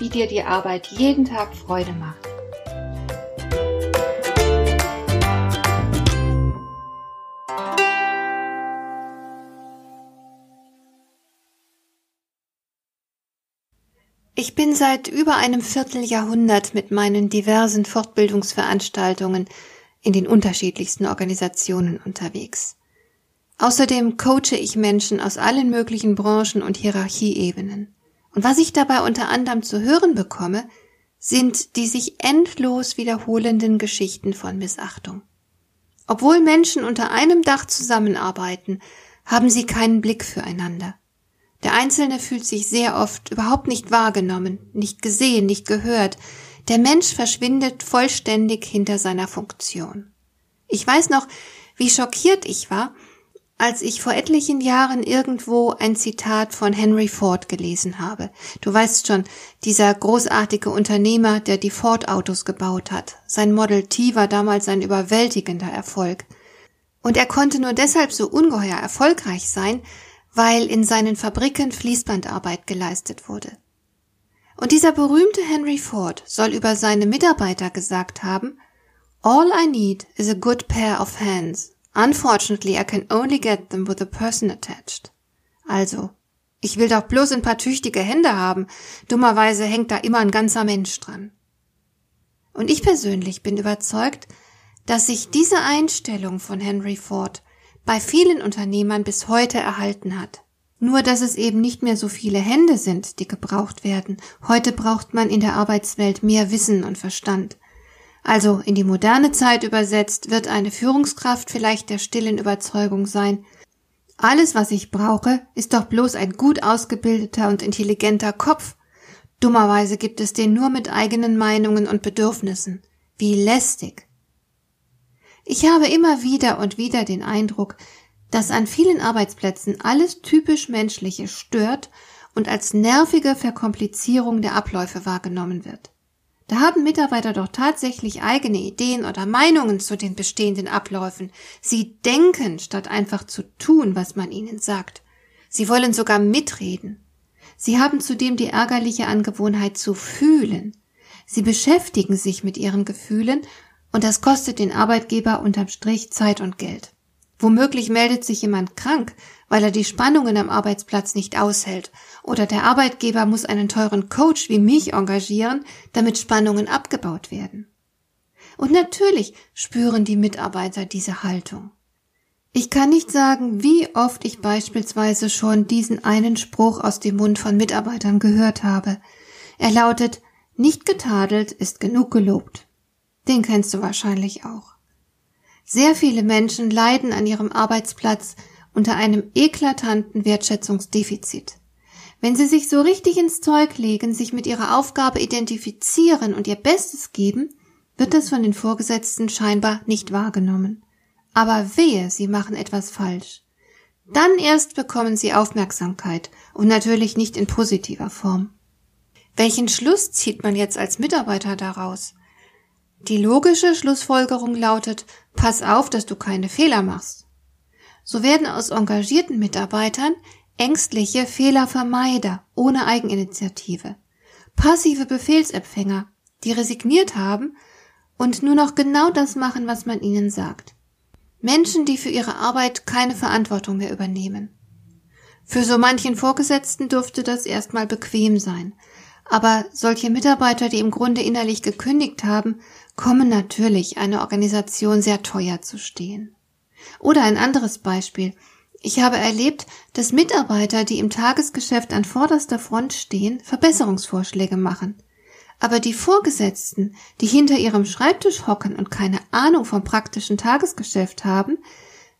wie dir die Arbeit jeden Tag Freude macht. Ich bin seit über einem Vierteljahrhundert mit meinen diversen Fortbildungsveranstaltungen in den unterschiedlichsten Organisationen unterwegs. Außerdem coache ich Menschen aus allen möglichen Branchen und Hierarchieebenen. Und was ich dabei unter anderem zu hören bekomme, sind die sich endlos wiederholenden Geschichten von Missachtung. Obwohl Menschen unter einem Dach zusammenarbeiten, haben sie keinen Blick füreinander. Der Einzelne fühlt sich sehr oft überhaupt nicht wahrgenommen, nicht gesehen, nicht gehört. Der Mensch verschwindet vollständig hinter seiner Funktion. Ich weiß noch, wie schockiert ich war, als ich vor etlichen Jahren irgendwo ein Zitat von Henry Ford gelesen habe. Du weißt schon, dieser großartige Unternehmer, der die Ford-Autos gebaut hat. Sein Model T war damals ein überwältigender Erfolg. Und er konnte nur deshalb so ungeheuer erfolgreich sein, weil in seinen Fabriken Fließbandarbeit geleistet wurde. Und dieser berühmte Henry Ford soll über seine Mitarbeiter gesagt haben, All I need is a good pair of hands Unfortunately, I can only get them with a person attached. Also, ich will doch bloß ein paar tüchtige Hände haben. Dummerweise hängt da immer ein ganzer Mensch dran. Und ich persönlich bin überzeugt, dass sich diese Einstellung von Henry Ford bei vielen Unternehmern bis heute erhalten hat. Nur dass es eben nicht mehr so viele Hände sind, die gebraucht werden. Heute braucht man in der Arbeitswelt mehr Wissen und Verstand. Also in die moderne Zeit übersetzt wird eine Führungskraft vielleicht der stillen Überzeugung sein, alles, was ich brauche, ist doch bloß ein gut ausgebildeter und intelligenter Kopf. Dummerweise gibt es den nur mit eigenen Meinungen und Bedürfnissen. Wie lästig. Ich habe immer wieder und wieder den Eindruck, dass an vielen Arbeitsplätzen alles typisch Menschliche stört und als nervige Verkomplizierung der Abläufe wahrgenommen wird. Da haben Mitarbeiter doch tatsächlich eigene Ideen oder Meinungen zu den bestehenden Abläufen. Sie denken, statt einfach zu tun, was man ihnen sagt. Sie wollen sogar mitreden. Sie haben zudem die ärgerliche Angewohnheit zu fühlen. Sie beschäftigen sich mit ihren Gefühlen und das kostet den Arbeitgeber unterm Strich Zeit und Geld. Womöglich meldet sich jemand krank, weil er die Spannungen am Arbeitsplatz nicht aushält, oder der Arbeitgeber muss einen teuren Coach wie mich engagieren, damit Spannungen abgebaut werden. Und natürlich spüren die Mitarbeiter diese Haltung. Ich kann nicht sagen, wie oft ich beispielsweise schon diesen einen Spruch aus dem Mund von Mitarbeitern gehört habe. Er lautet, nicht getadelt ist genug gelobt. Den kennst du wahrscheinlich auch. Sehr viele Menschen leiden an ihrem Arbeitsplatz unter einem eklatanten Wertschätzungsdefizit. Wenn sie sich so richtig ins Zeug legen, sich mit ihrer Aufgabe identifizieren und ihr Bestes geben, wird das von den Vorgesetzten scheinbar nicht wahrgenommen. Aber wehe, sie machen etwas falsch. Dann erst bekommen sie Aufmerksamkeit und natürlich nicht in positiver Form. Welchen Schluss zieht man jetzt als Mitarbeiter daraus? Die logische Schlussfolgerung lautet, pass auf, dass du keine Fehler machst. So werden aus engagierten Mitarbeitern ängstliche Fehlervermeider ohne Eigeninitiative, passive Befehlsempfänger, die resigniert haben und nur noch genau das machen, was man ihnen sagt. Menschen, die für ihre Arbeit keine Verantwortung mehr übernehmen. Für so manchen Vorgesetzten dürfte das erstmal bequem sein, aber solche Mitarbeiter, die im Grunde innerlich gekündigt haben, kommen natürlich einer Organisation sehr teuer zu stehen. Oder ein anderes Beispiel. Ich habe erlebt, dass Mitarbeiter, die im Tagesgeschäft an vorderster Front stehen, Verbesserungsvorschläge machen. Aber die Vorgesetzten, die hinter ihrem Schreibtisch hocken und keine Ahnung vom praktischen Tagesgeschäft haben,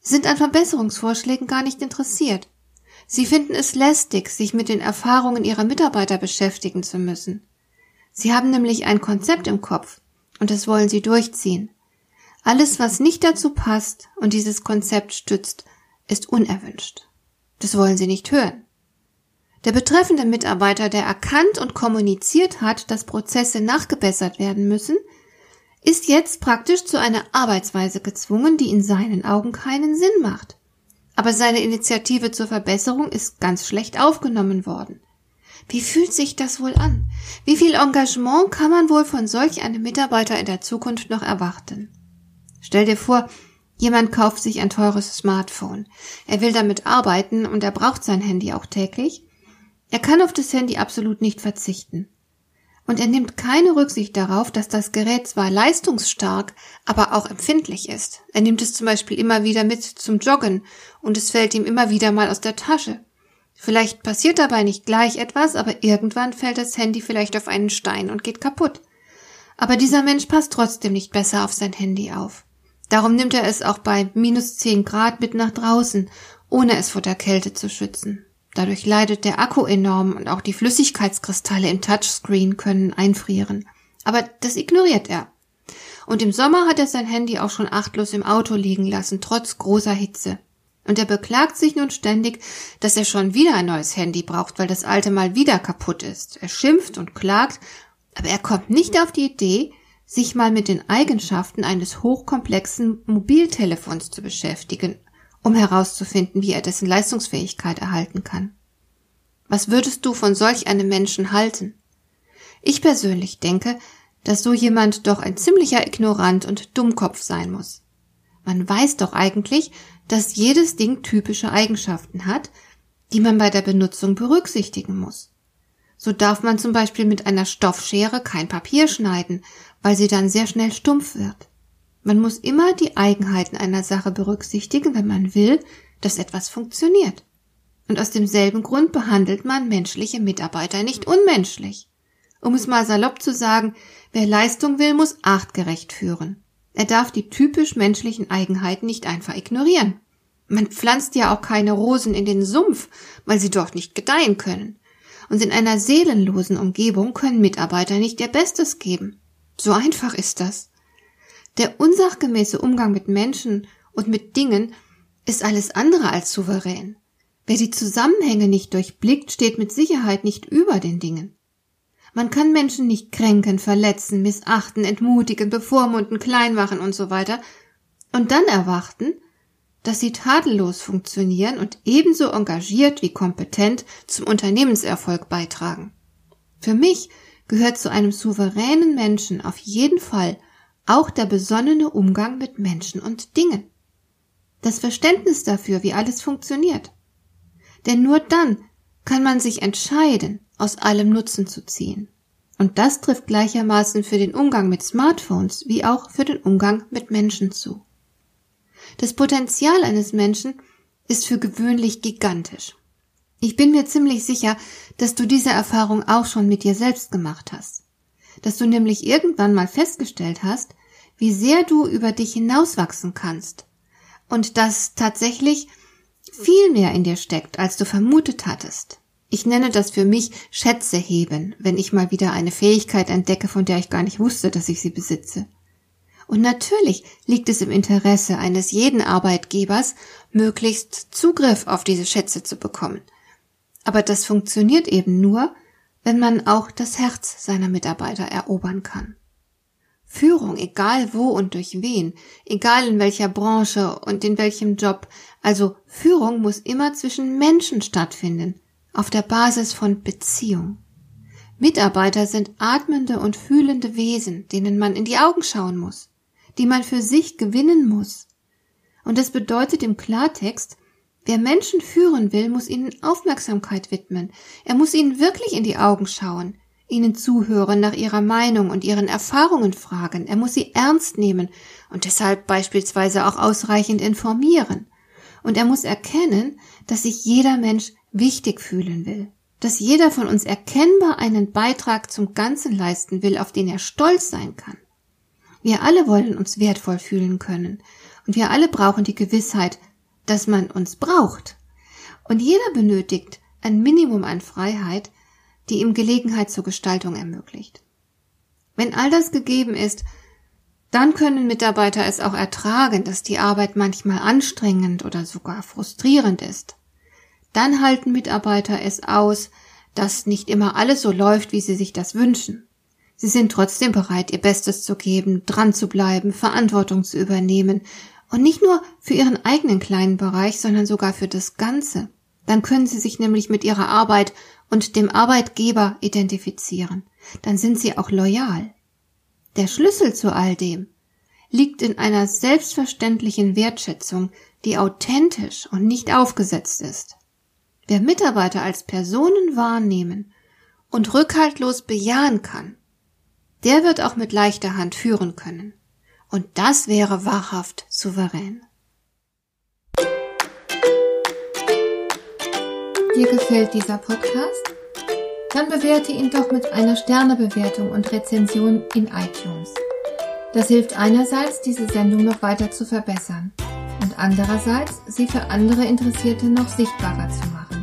sind an Verbesserungsvorschlägen gar nicht interessiert. Sie finden es lästig, sich mit den Erfahrungen ihrer Mitarbeiter beschäftigen zu müssen. Sie haben nämlich ein Konzept im Kopf und das wollen Sie durchziehen. Alles, was nicht dazu passt und dieses Konzept stützt, ist unerwünscht. Das wollen Sie nicht hören. Der betreffende Mitarbeiter, der erkannt und kommuniziert hat, dass Prozesse nachgebessert werden müssen, ist jetzt praktisch zu einer Arbeitsweise gezwungen, die in seinen Augen keinen Sinn macht. Aber seine Initiative zur Verbesserung ist ganz schlecht aufgenommen worden. Wie fühlt sich das wohl an? Wie viel Engagement kann man wohl von solch einem Mitarbeiter in der Zukunft noch erwarten? Stell dir vor, jemand kauft sich ein teures Smartphone. Er will damit arbeiten und er braucht sein Handy auch täglich. Er kann auf das Handy absolut nicht verzichten. Und er nimmt keine Rücksicht darauf, dass das Gerät zwar leistungsstark, aber auch empfindlich ist. Er nimmt es zum Beispiel immer wieder mit zum Joggen und es fällt ihm immer wieder mal aus der Tasche. Vielleicht passiert dabei nicht gleich etwas, aber irgendwann fällt das Handy vielleicht auf einen Stein und geht kaputt. Aber dieser Mensch passt trotzdem nicht besser auf sein Handy auf. Darum nimmt er es auch bei minus zehn Grad mit nach draußen, ohne es vor der Kälte zu schützen. Dadurch leidet der Akku enorm und auch die Flüssigkeitskristalle im Touchscreen können einfrieren. Aber das ignoriert er. Und im Sommer hat er sein Handy auch schon achtlos im Auto liegen lassen, trotz großer Hitze. Und er beklagt sich nun ständig, dass er schon wieder ein neues Handy braucht, weil das alte mal wieder kaputt ist. Er schimpft und klagt, aber er kommt nicht auf die Idee, sich mal mit den Eigenschaften eines hochkomplexen Mobiltelefons zu beschäftigen, um herauszufinden, wie er dessen Leistungsfähigkeit erhalten kann. Was würdest du von solch einem Menschen halten? Ich persönlich denke, dass so jemand doch ein ziemlicher Ignorant und Dummkopf sein muss. Man weiß doch eigentlich, dass jedes Ding typische Eigenschaften hat, die man bei der Benutzung berücksichtigen muss. So darf man zum Beispiel mit einer Stoffschere kein Papier schneiden, weil sie dann sehr schnell stumpf wird. Man muss immer die Eigenheiten einer Sache berücksichtigen, wenn man will, dass etwas funktioniert. Und aus demselben Grund behandelt man menschliche Mitarbeiter nicht unmenschlich. Um es mal salopp zu sagen, wer Leistung will, muss achtgerecht führen. Er darf die typisch menschlichen Eigenheiten nicht einfach ignorieren. Man pflanzt ja auch keine Rosen in den Sumpf, weil sie dort nicht gedeihen können. Und in einer seelenlosen Umgebung können Mitarbeiter nicht ihr Bestes geben. So einfach ist das. Der unsachgemäße Umgang mit Menschen und mit Dingen ist alles andere als souverän. Wer die Zusammenhänge nicht durchblickt, steht mit Sicherheit nicht über den Dingen. Man kann Menschen nicht kränken, verletzen, missachten, entmutigen, bevormunden, klein machen und so weiter und dann erwarten, dass sie tadellos funktionieren und ebenso engagiert wie kompetent zum Unternehmenserfolg beitragen. Für mich gehört zu einem souveränen Menschen auf jeden Fall auch der besonnene Umgang mit Menschen und Dingen. Das Verständnis dafür, wie alles funktioniert. Denn nur dann kann man sich entscheiden, aus allem Nutzen zu ziehen. Und das trifft gleichermaßen für den Umgang mit Smartphones wie auch für den Umgang mit Menschen zu. Das Potenzial eines Menschen ist für gewöhnlich gigantisch. Ich bin mir ziemlich sicher, dass du diese Erfahrung auch schon mit dir selbst gemacht hast. Dass du nämlich irgendwann mal festgestellt hast, wie sehr du über dich hinauswachsen kannst und dass tatsächlich viel mehr in dir steckt, als du vermutet hattest. Ich nenne das für mich Schätze heben, wenn ich mal wieder eine Fähigkeit entdecke, von der ich gar nicht wusste, dass ich sie besitze. Und natürlich liegt es im Interesse eines jeden Arbeitgebers, möglichst Zugriff auf diese Schätze zu bekommen. Aber das funktioniert eben nur, wenn man auch das Herz seiner Mitarbeiter erobern kann. Führung, egal wo und durch wen, egal in welcher Branche und in welchem Job, also Führung muss immer zwischen Menschen stattfinden auf der Basis von Beziehung. Mitarbeiter sind atmende und fühlende Wesen, denen man in die Augen schauen muss, die man für sich gewinnen muss. Und das bedeutet im Klartext, wer Menschen führen will, muss ihnen Aufmerksamkeit widmen. Er muss ihnen wirklich in die Augen schauen, ihnen zuhören, nach ihrer Meinung und ihren Erfahrungen fragen. Er muss sie ernst nehmen und deshalb beispielsweise auch ausreichend informieren. Und er muss erkennen, dass sich jeder Mensch wichtig fühlen will, dass jeder von uns erkennbar einen Beitrag zum Ganzen leisten will, auf den er stolz sein kann. Wir alle wollen uns wertvoll fühlen können und wir alle brauchen die Gewissheit, dass man uns braucht. Und jeder benötigt ein Minimum an Freiheit, die ihm Gelegenheit zur Gestaltung ermöglicht. Wenn all das gegeben ist, dann können Mitarbeiter es auch ertragen, dass die Arbeit manchmal anstrengend oder sogar frustrierend ist. Dann halten Mitarbeiter es aus, dass nicht immer alles so läuft, wie sie sich das wünschen. Sie sind trotzdem bereit, ihr Bestes zu geben, dran zu bleiben, Verantwortung zu übernehmen, und nicht nur für ihren eigenen kleinen Bereich, sondern sogar für das Ganze. Dann können sie sich nämlich mit ihrer Arbeit und dem Arbeitgeber identifizieren. Dann sind sie auch loyal. Der Schlüssel zu all dem liegt in einer selbstverständlichen Wertschätzung, die authentisch und nicht aufgesetzt ist. Wer Mitarbeiter als Personen wahrnehmen und rückhaltlos bejahen kann, der wird auch mit leichter Hand führen können. Und das wäre wahrhaft souverän. Dir gefällt dieser Podcast? Dann bewerte ihn doch mit einer Sternebewertung und Rezension in iTunes. Das hilft einerseits, diese Sendung noch weiter zu verbessern und andererseits, sie für andere Interessierte noch sichtbarer zu machen.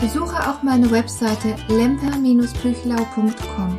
Besuche auch meine Webseite lemper-büchlau.com